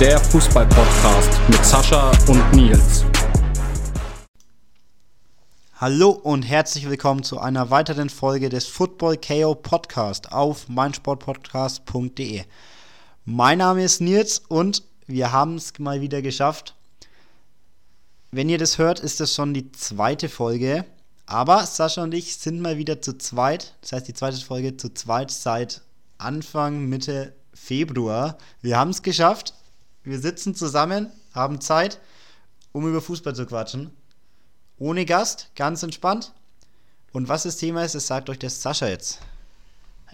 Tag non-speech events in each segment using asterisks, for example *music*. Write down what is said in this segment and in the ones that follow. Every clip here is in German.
Der Fußball-Podcast mit Sascha und Nils. Hallo und herzlich willkommen zu einer weiteren Folge des Football KO Podcast auf meinsportpodcast.de. Mein Name ist Nils und wir haben es mal wieder geschafft. Wenn ihr das hört, ist das schon die zweite Folge. Aber Sascha und ich sind mal wieder zu zweit. Das heißt, die zweite Folge zu zweit seit Anfang, Mitte Februar. Wir haben es geschafft. Wir sitzen zusammen, haben Zeit, um über Fußball zu quatschen. Ohne Gast, ganz entspannt. Und was das Thema ist, das sagt euch der Sascha jetzt.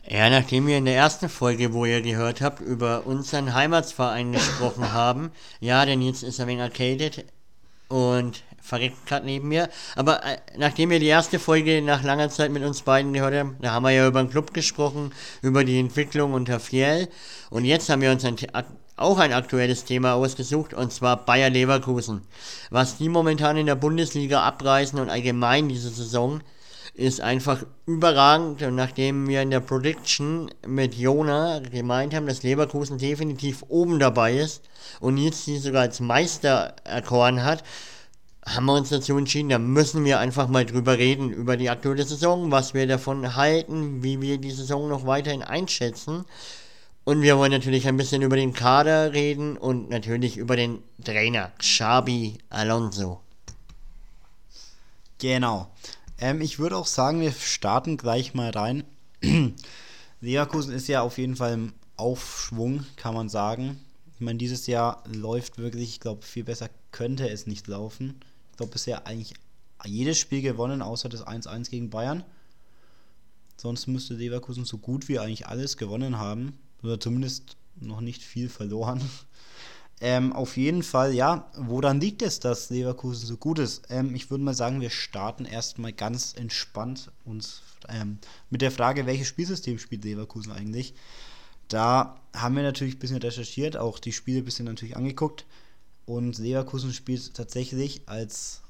Ja, nachdem wir in der ersten Folge, wo ihr gehört habt, über unseren Heimatsverein gesprochen *laughs* haben, ja, denn jetzt ist er wegen arcaded und verreckt gerade neben mir. Aber äh, nachdem wir die erste Folge nach langer Zeit mit uns beiden gehört haben, da haben wir ja über den Club gesprochen, über die Entwicklung unter Fiel. Und jetzt haben wir uns ein, auch ein aktuelles Thema ausgesucht, und zwar Bayer Leverkusen. Was die momentan in der Bundesliga abreißen und allgemein diese Saison, ist einfach überragend. Und nachdem wir in der Prediction mit Jona gemeint haben, dass Leverkusen definitiv oben dabei ist und jetzt sie sogar als Meister erkoren hat, haben wir uns dazu entschieden, da müssen wir einfach mal drüber reden, über die aktuelle Saison, was wir davon halten, wie wir die Saison noch weiterhin einschätzen. Und wir wollen natürlich ein bisschen über den Kader reden und natürlich über den Trainer, Xabi Alonso. Genau. Ähm, ich würde auch sagen, wir starten gleich mal rein. *clears throat* Leverkusen ist ja auf jeden Fall im Aufschwung, kann man sagen. Ich meine, dieses Jahr läuft wirklich, ich glaube, viel besser könnte es nicht laufen. Ich glaube, bisher eigentlich jedes Spiel gewonnen, außer das 1-1 gegen Bayern. Sonst müsste Leverkusen so gut wie eigentlich alles gewonnen haben. Oder zumindest noch nicht viel verloren. *laughs* Ähm, auf jeden Fall, ja, woran liegt es, dass Leverkusen so gut ist? Ähm, ich würde mal sagen, wir starten erstmal ganz entspannt uns ähm, mit der Frage, welches Spielsystem spielt Leverkusen eigentlich? Da haben wir natürlich ein bisschen recherchiert, auch die Spiele ein bisschen natürlich angeguckt. Und Leverkusen spielt tatsächlich als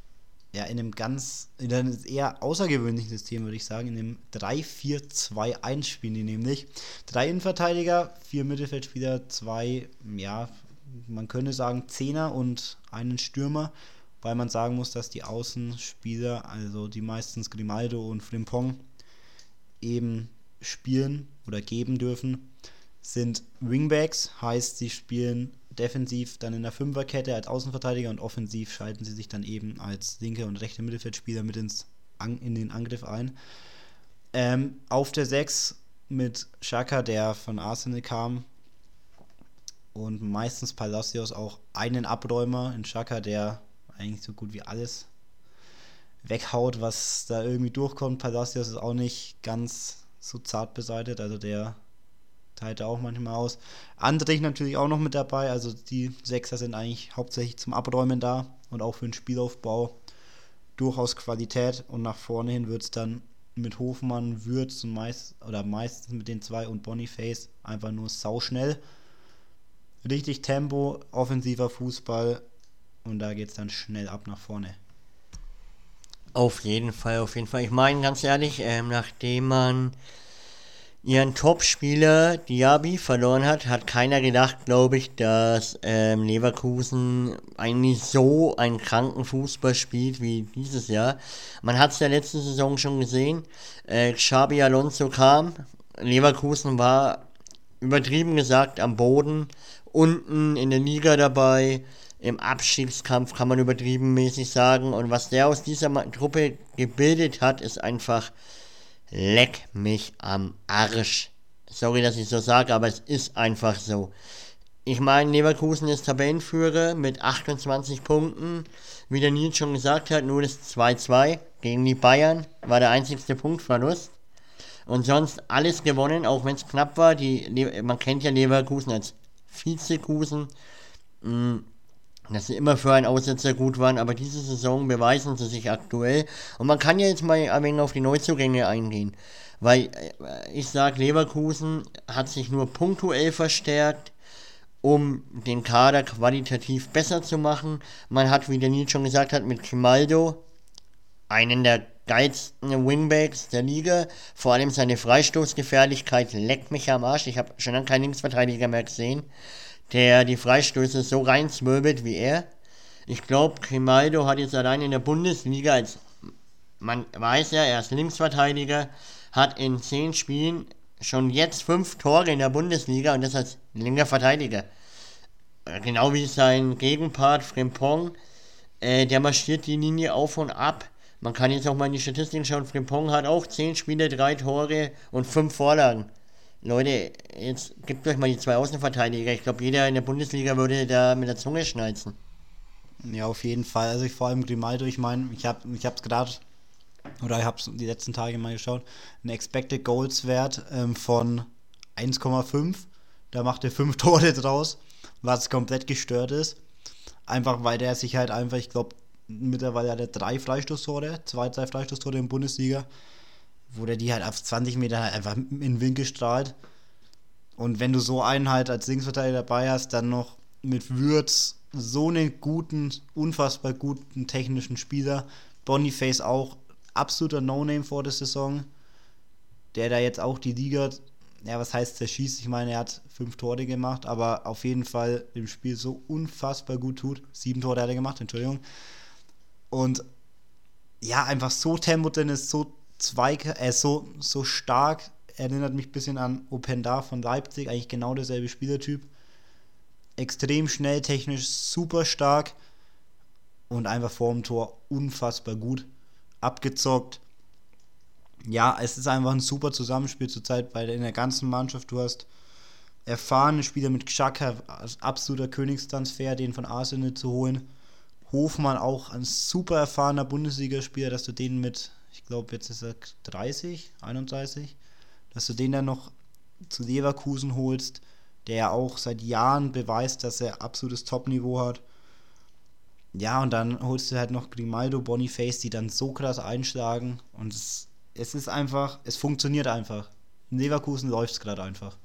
ja, in einem ganz, in einem eher außergewöhnlichen System, würde ich sagen, in einem 3-4-2-1 spielen die nämlich. Drei Innenverteidiger, vier Mittelfeldspieler, zwei, ja, man könnte sagen Zehner und einen Stürmer, weil man sagen muss, dass die Außenspieler, also die meistens Grimaldo und Frimpong, eben spielen oder geben dürfen, sind Wingbacks, heißt sie spielen defensiv dann in der Fünferkette als Außenverteidiger und offensiv schalten sie sich dann eben als linke und rechte Mittelfeldspieler mit ins, in den Angriff ein. Ähm, auf der 6 mit Shaka, der von Arsenal kam, und meistens Palacios auch einen Abräumer in Chaka, der eigentlich so gut wie alles weghaut, was da irgendwie durchkommt. Palacios ist auch nicht ganz so zart beseitigt, also der teilt er auch manchmal aus. Andrich natürlich auch noch mit dabei, also die Sechser sind eigentlich hauptsächlich zum Abräumen da und auch für den Spielaufbau durchaus Qualität und nach vorne hin wird es dann mit Hofmann, Würz und meist, oder meistens mit den zwei und Boniface einfach nur sauschnell richtig Tempo, offensiver Fußball und da geht es dann schnell ab nach vorne. Auf jeden Fall, auf jeden Fall. Ich meine, ganz ehrlich, ähm, nachdem man ihren Top-Spieler Diaby verloren hat, hat keiner gedacht, glaube ich, dass ähm, Leverkusen eigentlich so einen kranken Fußball spielt wie dieses Jahr. Man hat es der letzten Saison schon gesehen. Äh, Xabi Alonso kam, Leverkusen war übertrieben gesagt am Boden unten in der Liga dabei. Im Abstiegskampf kann man übertrieben mäßig sagen. Und was der aus dieser Truppe gebildet hat, ist einfach leck mich am Arsch. Sorry, dass ich so sage, aber es ist einfach so. Ich meine, Leverkusen ist Tabellenführer mit 28 Punkten. Wie der Nils schon gesagt hat, nur das 2-2 gegen die Bayern war der einzigste Punktverlust. Und sonst alles gewonnen, auch wenn es knapp war. Die, man kennt ja Leverkusen als Vizekusen, mm, dass sie immer für einen Aussetzer gut waren, aber diese Saison beweisen sie sich aktuell. Und man kann ja jetzt mal ein wenig auf die Neuzugänge eingehen. Weil äh, ich sage, Leverkusen hat sich nur punktuell verstärkt, um den Kader qualitativ besser zu machen. Man hat, wie der Nils schon gesagt hat, mit Grimaldo einen der geilsten Wingbacks der Liga. Vor allem seine Freistoßgefährlichkeit leckt mich am Arsch. Ich habe schon lange keinen Linksverteidiger mehr gesehen, der die Freistöße so reinzwirbelt wie er. Ich glaube, Grimaldo hat jetzt allein in der Bundesliga als man weiß ja, er ist Linksverteidiger, hat in zehn Spielen schon jetzt fünf Tore in der Bundesliga und das als linker Verteidiger. Genau wie sein Gegenpart Frimpong, äh, der marschiert die Linie auf und ab. Man kann jetzt auch mal in die Statistiken schauen, Frimpong hat auch zehn Spiele, drei Tore und fünf Vorlagen. Leute, jetzt gibt euch mal die zwei Außenverteidiger. Ich glaube, jeder in der Bundesliga würde da mit der Zunge schnalzen. Ja, auf jeden Fall. Also ich vor allem Grimaldo, ich meine, ich habe ich gerade oder ich habe es die letzten Tage mal geschaut, ein Expected Goals Wert ähm, von 1,5. Da macht er 5 *laughs* Tore draus, was komplett gestört ist. Einfach weil der sich halt einfach, ich glaube, mittlerweile hat er drei Freistoßtore, zwei, drei Freistoßtore in der Bundesliga, wo der die halt auf 20 Meter halt einfach in den Winkel strahlt. Und wenn du so einen halt als Linksverteidiger dabei hast, dann noch mit Würz so einen guten, unfassbar guten technischen Spieler, Boniface auch absoluter No-Name vor der Saison, der da jetzt auch die Liga, ja, was heißt zerschießt? Ich meine, er hat fünf Tore gemacht, aber auf jeden Fall im Spiel so unfassbar gut tut. Sieben Tore hat er gemacht, Entschuldigung. Und ja, einfach so Tempo drin ist, so zweig, äh, so, so stark, erinnert mich ein bisschen an Openda von Leipzig, eigentlich genau derselbe Spielertyp. Extrem schnell, technisch super stark und einfach vor dem Tor unfassbar gut abgezockt. Ja, es ist einfach ein super Zusammenspiel zurzeit bei in der ganzen Mannschaft. Du hast erfahrene Spieler mit Xhaka, absoluter Königstransfer, den von Arsenal zu holen. Hofmann auch ein super erfahrener Bundesligaspieler, dass du den mit, ich glaube jetzt ist er 30, 31, dass du den dann noch zu Leverkusen holst, der ja auch seit Jahren beweist, dass er absolutes Top-Niveau hat. Ja, und dann holst du halt noch Grimaldo, Boniface, die dann so krass einschlagen. Und es, es ist einfach, es funktioniert einfach. In Leverkusen läuft es gerade einfach.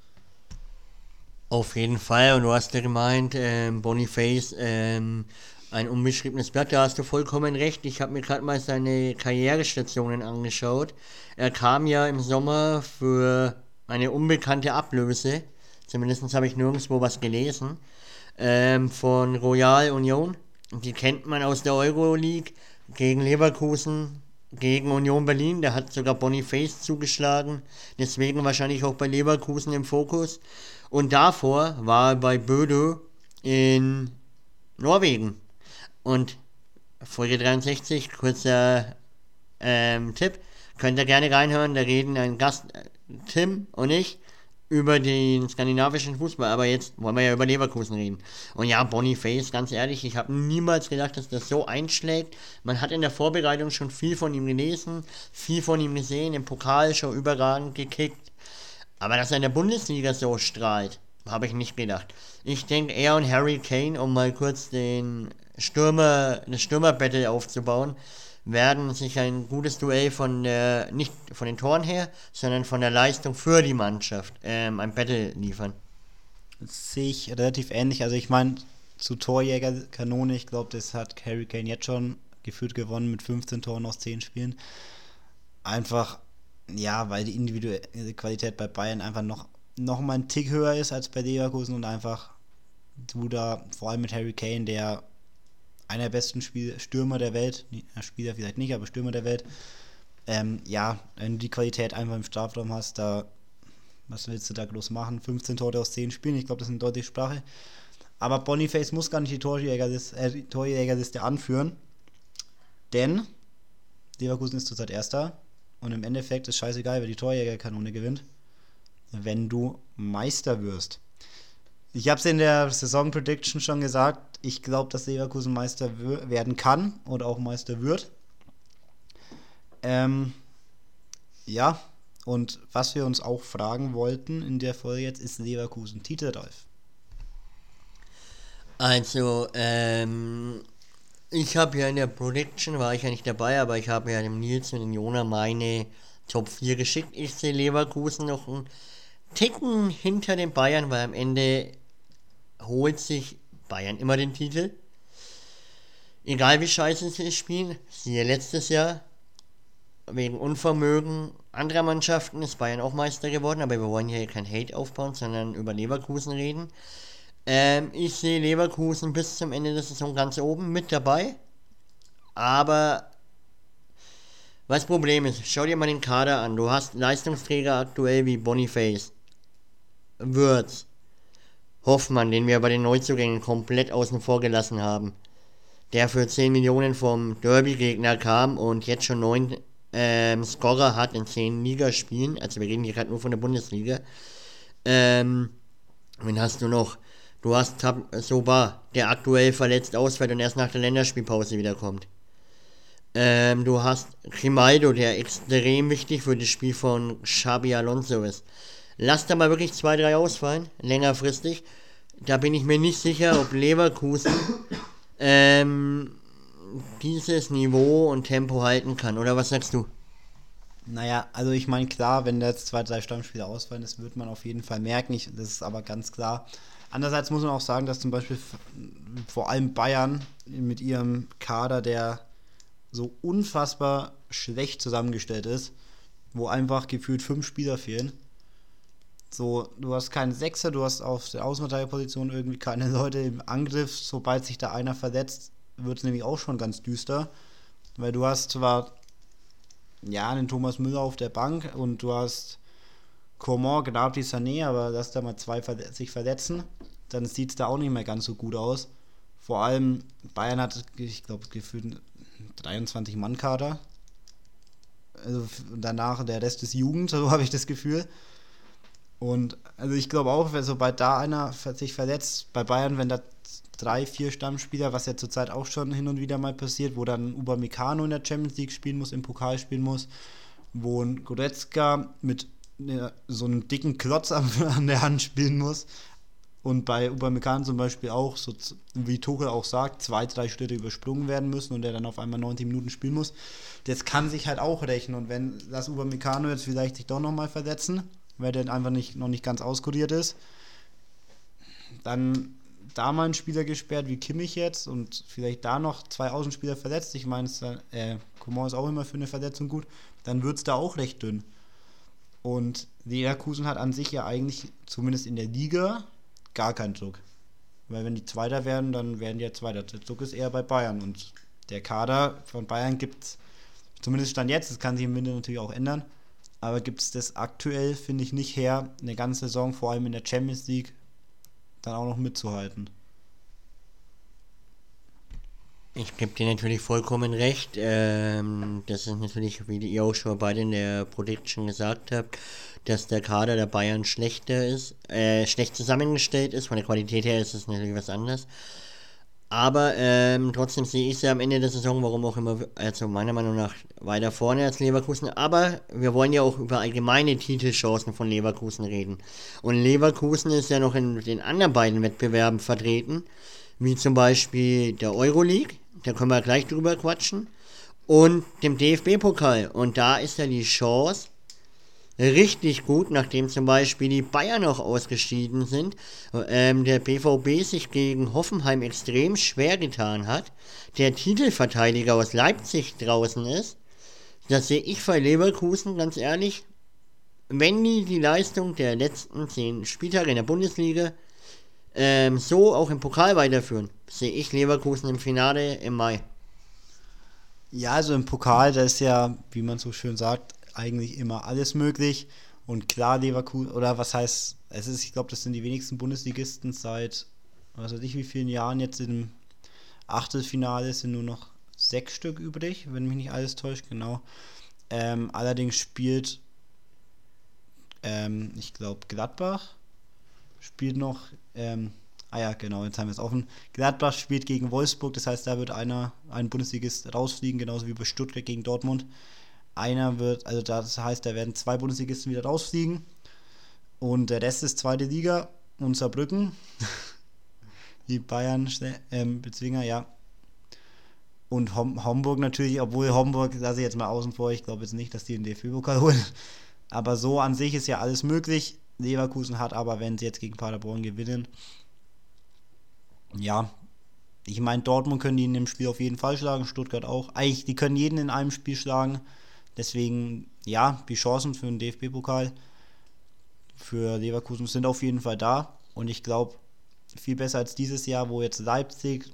Auf jeden Fall, und du hast ja gemeint, ähm, Boniface, ähm, ein unbeschriebenes Blatt, da hast du vollkommen recht. Ich habe mir gerade mal seine Karrierestationen angeschaut. Er kam ja im Sommer für eine unbekannte Ablöse, zumindest habe ich nirgendwo was gelesen, ähm, von Royal Union die kennt man aus der Euroleague gegen Leverkusen, gegen Union Berlin. Da hat sogar Boniface zugeschlagen. Deswegen wahrscheinlich auch bei Leverkusen im Fokus. Und davor war er bei Böde in Norwegen. Und Folge 63, kurzer ähm, Tipp, könnt ihr gerne reinhören. Da reden ein Gast, äh, Tim und ich, über den skandinavischen Fußball, aber jetzt wollen wir ja über Leverkusen reden. Und ja, Boniface, ganz ehrlich, ich habe niemals gedacht, dass das so einschlägt. Man hat in der Vorbereitung schon viel von ihm gelesen, viel von ihm gesehen, im Pokal schon überragend gekickt. Aber dass er in der Bundesliga so strahlt, habe ich nicht gedacht. Ich denke, er und Harry Kane, um mal kurz den Stürmer, eine Stürmer-Battle aufzubauen, werden sich ein gutes Duell von der, nicht von den Toren her, sondern von der Leistung für die Mannschaft ähm, ein Battle liefern. Das sehe ich relativ ähnlich. Also ich meine, zu Torjägerkanone, ich glaube, das hat Harry Kane jetzt schon geführt gewonnen mit 15 Toren aus 10 Spielen. Einfach, ja, weil die individuelle Qualität bei Bayern einfach noch, noch mal einen Tick höher ist als bei Leverkusen und einfach du da, vor allem mit Harry Kane, der einer der besten Spiel Stürmer der Welt, Spieler vielleicht nicht, aber Stürmer der Welt. Ähm, ja, wenn du die Qualität einfach im Strafraum hast, da, was willst du da groß machen? 15 Tore aus 10 Spielen, ich glaube, das ist eine deutliche Sprache. Aber Boniface muss gar nicht die Torjägerliste, äh, Torjägerliste anführen, denn Leverkusen ist zurzeit Erster und im Endeffekt ist scheißegal, wer die Torjägerkanone gewinnt, wenn du Meister wirst. Ich habe es in der Saison Prediction schon gesagt. Ich glaube, dass Leverkusen Meister werden kann oder auch Meister wird. Ähm, ja, und was wir uns auch fragen wollten in der Folge jetzt, ist Leverkusen Titelreif? Also, ähm, ich habe ja in der Prediction, war ich ja nicht dabei, aber ich habe ja dem Nils und dem Jona meine Top 4 geschickt. Ich sehe Leverkusen noch ein Ticken hinter den Bayern, weil am Ende holt sich Bayern immer den Titel. Egal wie scheiße sie spielen, siehe letztes Jahr, wegen Unvermögen anderer Mannschaften ist Bayern auch Meister geworden, aber wir wollen hier kein Hate aufbauen, sondern über Leverkusen reden. Ähm, ich sehe Leverkusen bis zum Ende der Saison ganz oben mit dabei. Aber was Problem ist, schau dir mal den Kader an. Du hast Leistungsträger aktuell wie Boniface, Würz, Hoffmann, den wir bei den Neuzugängen komplett außen vor gelassen haben. Der für 10 Millionen vom Derby-Gegner kam und jetzt schon 9 ähm, Scorer hat in 10 Ligaspielen. Also wir reden hier gerade nur von der Bundesliga. Ähm, wen hast du noch? Du hast Soba, der aktuell verletzt ausfällt und erst nach der Länderspielpause wiederkommt. Ähm, du hast Grimaldo, der extrem wichtig für das Spiel von Xabi Alonso ist. Lass da mal wirklich zwei, drei ausfallen, längerfristig. Da bin ich mir nicht sicher, ob Leverkusen *coughs* ähm, dieses Niveau und Tempo halten kann. Oder was sagst du? Naja, also ich meine, klar, wenn da jetzt zwei, drei Stammspieler ausfallen, das wird man auf jeden Fall merken. Ich, das ist aber ganz klar. Andererseits muss man auch sagen, dass zum Beispiel vor allem Bayern mit ihrem Kader, der so unfassbar schlecht zusammengestellt ist, wo einfach gefühlt fünf Spieler fehlen. So, du hast keinen Sechser, du hast auf der Außenverteidigerposition irgendwie keine Leute im Angriff. Sobald sich da einer verletzt, wird es nämlich auch schon ganz düster. Weil du hast zwar ja einen Thomas Müller auf der Bank und du hast Coman, Gnabry, Sané, aber lass da mal zwei sich verletzen, dann sieht es da auch nicht mehr ganz so gut aus. Vor allem Bayern hat, ich glaube, gefühlt 23 Mann-Kader. Also danach der Rest ist Jugend, *laughs* so habe ich das Gefühl. Und also ich glaube auch, sobald da einer sich verletzt, bei Bayern, wenn da drei, vier Stammspieler, was ja zurzeit auch schon hin und wieder mal passiert, wo dann Upamecano in der Champions League spielen muss, im Pokal spielen muss, wo ein Goretzka mit so einem dicken Klotz *laughs* an der Hand spielen muss, und bei Upamecano zum Beispiel auch, so wie Tuchel auch sagt, zwei, drei Schritte übersprungen werden müssen und der dann auf einmal 90 Minuten spielen muss. Das kann sich halt auch rechnen. Und wenn das Upamecano jetzt vielleicht sich doch nochmal verletzen, weil der einfach nicht, noch nicht ganz auskuriert ist, dann da mal ein Spieler gesperrt wie Kimmich jetzt und vielleicht da noch zwei Außenspieler verletzt. Ich meine, äh, Coman ist auch immer für eine Verletzung gut. Dann wird es da auch recht dünn. Und Leverkusen hat an sich ja eigentlich, zumindest in der Liga, gar keinen Druck. Weil wenn die Zweiter werden, dann werden die ja Zweiter. Der Druck ist eher bei Bayern. Und der Kader von Bayern gibt es, zumindest Stand jetzt, das kann sich im Winter natürlich auch ändern, aber gibt es das aktuell, finde ich, nicht her, eine ganze Saison, vor allem in der Champions League, dann auch noch mitzuhalten. Ich gebe dir natürlich vollkommen recht. Ähm, das ist natürlich, wie ihr auch schon beide in der Prediction gesagt habt, dass der Kader der Bayern schlechter ist, äh, schlecht zusammengestellt ist. Von der Qualität her ist es natürlich was anderes. Aber ähm, trotzdem sehe ich sie am Ende der Saison, warum auch immer, also meiner Meinung nach weiter vorne als Leverkusen. Aber wir wollen ja auch über allgemeine Titelchancen von Leverkusen reden. Und Leverkusen ist ja noch in den anderen beiden Wettbewerben vertreten, wie zum Beispiel der Euroleague, da können wir gleich drüber quatschen, und dem DFB-Pokal. Und da ist ja die Chance, richtig gut, nachdem zum Beispiel die Bayern noch ausgeschieden sind, ähm, der BVB sich gegen Hoffenheim extrem schwer getan hat, der Titelverteidiger aus Leipzig draußen ist. Das sehe ich bei Leverkusen ganz ehrlich. Wenn die die Leistung der letzten zehn Spieltage in der Bundesliga ähm, so auch im Pokal weiterführen, sehe ich Leverkusen im Finale im Mai. Ja, also im Pokal, da ist ja, wie man so schön sagt, eigentlich immer alles möglich. Und klar, Leverkusen, oder was heißt, es ist, ich glaube, das sind die wenigsten Bundesligisten seit, was weiß ich, wie vielen Jahren jetzt im Achtelfinale sind nur noch sechs Stück übrig, wenn mich nicht alles täuscht, genau. Ähm, allerdings spielt, ähm, ich glaube, Gladbach spielt noch, ähm, ah ja, genau, jetzt haben wir es offen. Gladbach spielt gegen Wolfsburg, das heißt, da wird einer, ein Bundesligist rausfliegen, genauso wie bei Stuttgart gegen Dortmund. Einer wird, also das heißt, da werden zwei Bundesligisten wieder rausfliegen. Und der Rest ist zweite Liga und Saarbrücken. *laughs* Die Bayern ähm, Bezwinger, ja. Und Hom Homburg natürlich, obwohl Homburg, lasse ich jetzt mal außen vor, ich glaube jetzt nicht, dass die den DFB-Pokal *laughs* holen. Aber so an sich ist ja alles möglich. Leverkusen hat aber, wenn sie jetzt gegen Paderborn gewinnen, ja, ich meine, Dortmund können die in dem Spiel auf jeden Fall schlagen, Stuttgart auch. Eigentlich, die können jeden in einem Spiel schlagen. Deswegen, ja, die Chancen für den DFB-Pokal für Leverkusen sind auf jeden Fall da. Und ich glaube, viel besser als dieses Jahr, wo jetzt Leipzig,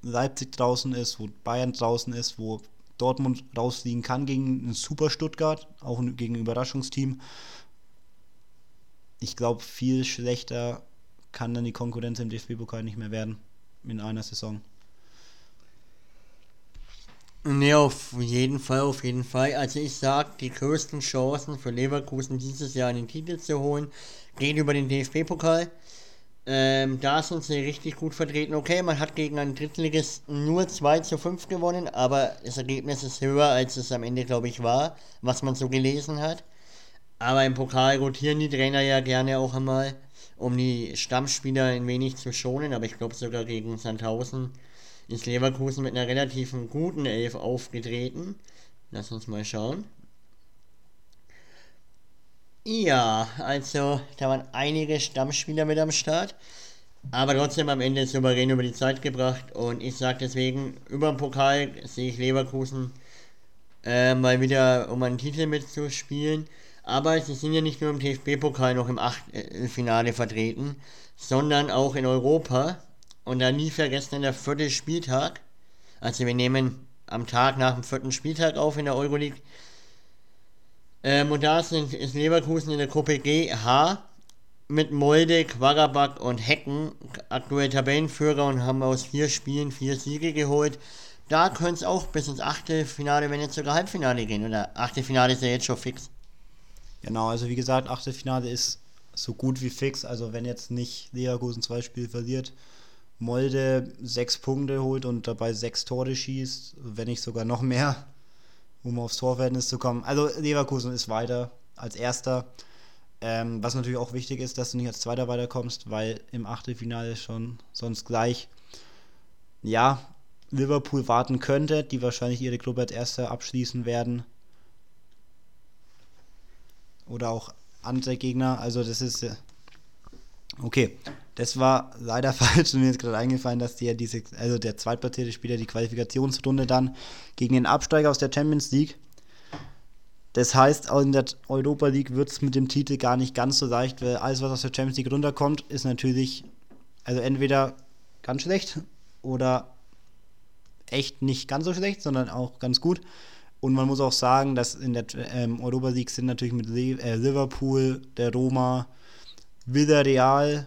Leipzig draußen ist, wo Bayern draußen ist, wo Dortmund rausfliegen kann gegen ein Super Stuttgart, auch gegen ein Überraschungsteam. Ich glaube, viel schlechter kann dann die Konkurrenz im DFB-Pokal nicht mehr werden in einer Saison. Ne, auf jeden Fall, auf jeden Fall. Also ich sage, die größten Chancen für Leverkusen dieses Jahr den Titel zu holen, gehen über den DFB-Pokal. Ähm, da sind sie richtig gut vertreten. Okay, man hat gegen einen Drittligisten nur 2 zu 5 gewonnen, aber das Ergebnis ist höher, als es am Ende, glaube ich, war, was man so gelesen hat. Aber im Pokal rotieren die Trainer ja gerne auch einmal, um die Stammspieler ein wenig zu schonen, aber ich glaube sogar gegen Sandhausen ist Leverkusen mit einer relativ guten Elf aufgetreten. Lass uns mal schauen. Ja, also da waren einige Stammspieler mit am Start. Aber trotzdem am Ende souverän über die Zeit gebracht. Und ich sage deswegen, über den Pokal sehe ich Leverkusen äh, mal wieder, um einen Titel mitzuspielen. Aber sie sind ja nicht nur im DFB-Pokal noch im Achtelfinale vertreten, sondern auch in Europa. Und da nie vergessen der vierte Spieltag. Also wir nehmen am Tag nach dem vierten Spieltag auf in der Euroleague. Ähm, und da sind, ist Leverkusen in der Gruppe G H mit Molde, Quagabak und Hecken aktuell Tabellenführer und haben aus vier Spielen vier Siege geholt. Da könnte es auch bis ins Achtelfinale, wenn jetzt sogar Halbfinale gehen. Oder Achtelfinale ist ja jetzt schon fix. Genau, also wie gesagt, Achtelfinale ist so gut wie fix. Also wenn jetzt nicht Leverkusen zwei Spiele verliert, Molde sechs Punkte holt und dabei sechs Tore schießt, wenn nicht sogar noch mehr, um aufs Torverhältnis zu kommen. Also Leverkusen ist weiter als Erster. Ähm, was natürlich auch wichtig ist, dass du nicht als Zweiter weiterkommst, weil im Achtelfinale schon sonst gleich, ja, Liverpool warten könnte, die wahrscheinlich ihre Club als Erster abschließen werden. Oder auch andere Gegner. Also das ist äh, okay. Das war leider *laughs* falsch und mir ist gerade eingefallen, dass ja diese, also der zweitplatzierte Spieler die Qualifikationsrunde dann gegen den Absteiger aus der Champions League. Das heißt, in der Europa League wird es mit dem Titel gar nicht ganz so leicht, weil alles, was aus der Champions League runterkommt, ist natürlich, also entweder ganz schlecht oder echt nicht ganz so schlecht, sondern auch ganz gut. Und man muss auch sagen, dass in der ähm, Europa League sind natürlich mit äh, Liverpool, der Roma, Villarreal,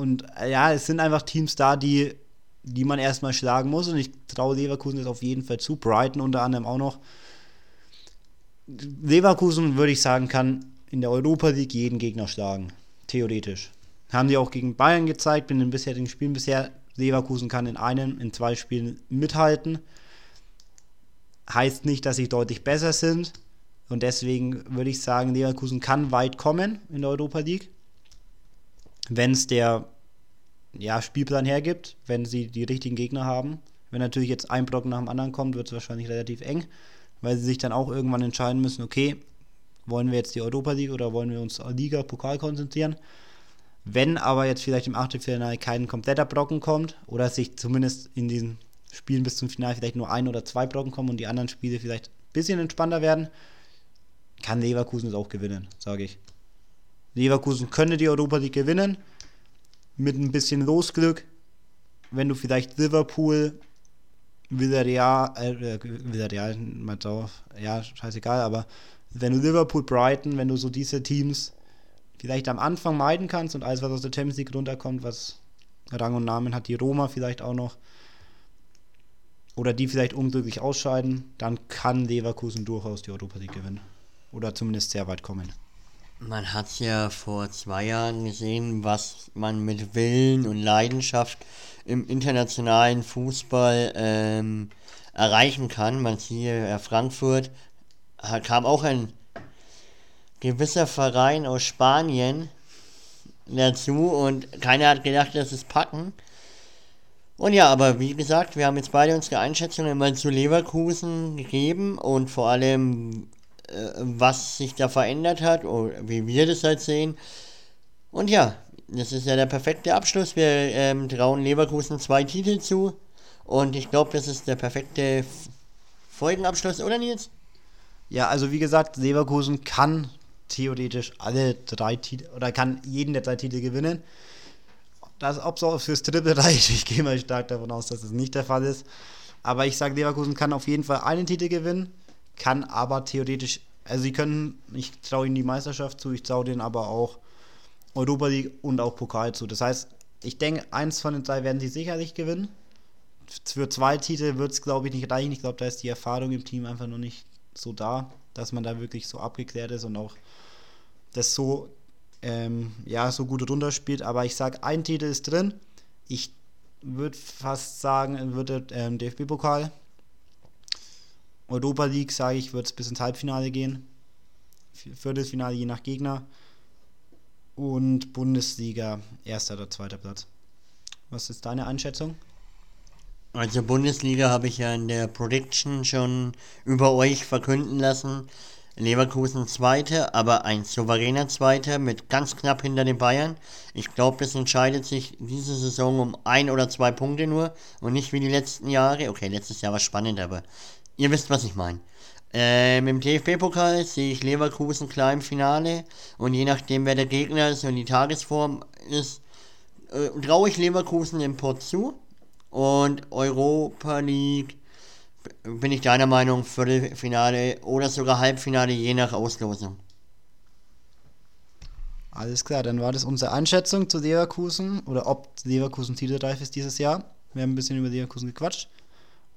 und äh, ja, es sind einfach Teams da, die, die man erstmal schlagen muss. Und ich traue Leverkusen das auf jeden Fall zu. Brighton unter anderem auch noch. Leverkusen, würde ich sagen, kann in der Europa League jeden Gegner schlagen. Theoretisch. Haben die auch gegen Bayern gezeigt, in den bisherigen Spielen bisher. Leverkusen kann in einem, in zwei Spielen mithalten. Heißt nicht, dass sie deutlich besser sind. Und deswegen würde ich sagen, Leverkusen kann weit kommen in der Europa League wenn es der ja, Spielplan hergibt, wenn sie die richtigen Gegner haben. Wenn natürlich jetzt ein Block nach dem anderen kommt, wird es wahrscheinlich relativ eng, weil sie sich dann auch irgendwann entscheiden müssen, okay, wollen wir jetzt die Europa League oder wollen wir uns Liga, Pokal konzentrieren? Wenn aber jetzt vielleicht im Achtelfinale kein kompletter Brocken kommt oder sich zumindest in diesen Spielen bis zum Finale vielleicht nur ein oder zwei Brocken kommen und die anderen Spiele vielleicht ein bisschen entspannter werden, kann Leverkusen es auch gewinnen, sage ich. Leverkusen könnte die Europa League gewinnen. Mit ein bisschen Losglück. Wenn du vielleicht Liverpool, Villarreal, äh, Villarreal, ja, scheißegal, aber wenn du Liverpool, Brighton, wenn du so diese Teams vielleicht am Anfang meiden kannst und alles, was aus der Champions League runterkommt, was Rang und Namen hat, die Roma vielleicht auch noch, oder die vielleicht unglücklich ausscheiden, dann kann Leverkusen durchaus die Europa League gewinnen. Oder zumindest sehr weit kommen. Man hat ja vor zwei Jahren gesehen, was man mit Willen und Leidenschaft im internationalen Fußball ähm, erreichen kann. Man sieht ja Frankfurt, kam auch ein gewisser Verein aus Spanien dazu und keiner hat gedacht, dass es packen. Und ja, aber wie gesagt, wir haben jetzt beide unsere Einschätzungen mal zu Leverkusen gegeben und vor allem was sich da verändert hat oder wie wir das halt sehen. Und ja, das ist ja der perfekte Abschluss. Wir ähm, trauen Leverkusen zwei Titel zu. Und ich glaube, das ist der perfekte Folgenabschluss, oder Nils? Ja, also wie gesagt, Leverkusen kann theoretisch alle drei Titel oder kann jeden der drei Titel gewinnen. Das, ob es auch fürs Triple reicht, ich gehe mal stark davon aus, dass es das nicht der Fall ist. Aber ich sage, Leverkusen kann auf jeden Fall einen Titel gewinnen, kann aber theoretisch, also sie können, ich traue ihnen die Meisterschaft zu, ich traue denen aber auch Europa League und auch Pokal zu. Das heißt, ich denke, eins von den drei werden sie sicherlich gewinnen. Für zwei Titel wird es, glaube ich, nicht reichen. Ich glaube, da ist die Erfahrung im Team einfach noch nicht so da, dass man da wirklich so abgeklärt ist und auch das so, ähm, ja, so gut runterspielt. Aber ich sage, ein Titel ist drin. Ich würde fast sagen, würde ähm, DFB-Pokal. Europa League, sage ich, wird es bis ins Halbfinale gehen. Viertelfinale je nach Gegner. Und Bundesliga, erster oder zweiter Platz. Was ist deine Einschätzung? Also Bundesliga habe ich ja in der Prediction schon über euch verkünden lassen. Leverkusen Zweiter, aber ein souveräner Zweiter mit ganz knapp hinter den Bayern. Ich glaube, das entscheidet sich diese Saison um ein oder zwei Punkte nur und nicht wie die letzten Jahre. Okay, letztes Jahr war spannend, aber ihr wisst, was ich meine. Ähm, Im DFB-Pokal sehe ich Leverkusen klar im Finale und je nachdem, wer der Gegner ist und die Tagesform ist, äh, traue ich Leverkusen den Port zu. Und Europa League bin ich deiner Meinung, Viertelfinale oder sogar Halbfinale, je nach Auslosung. Alles klar, dann war das unsere Einschätzung zu Leverkusen oder ob Leverkusen titelreif ist dieses Jahr. Wir haben ein bisschen über Leverkusen gequatscht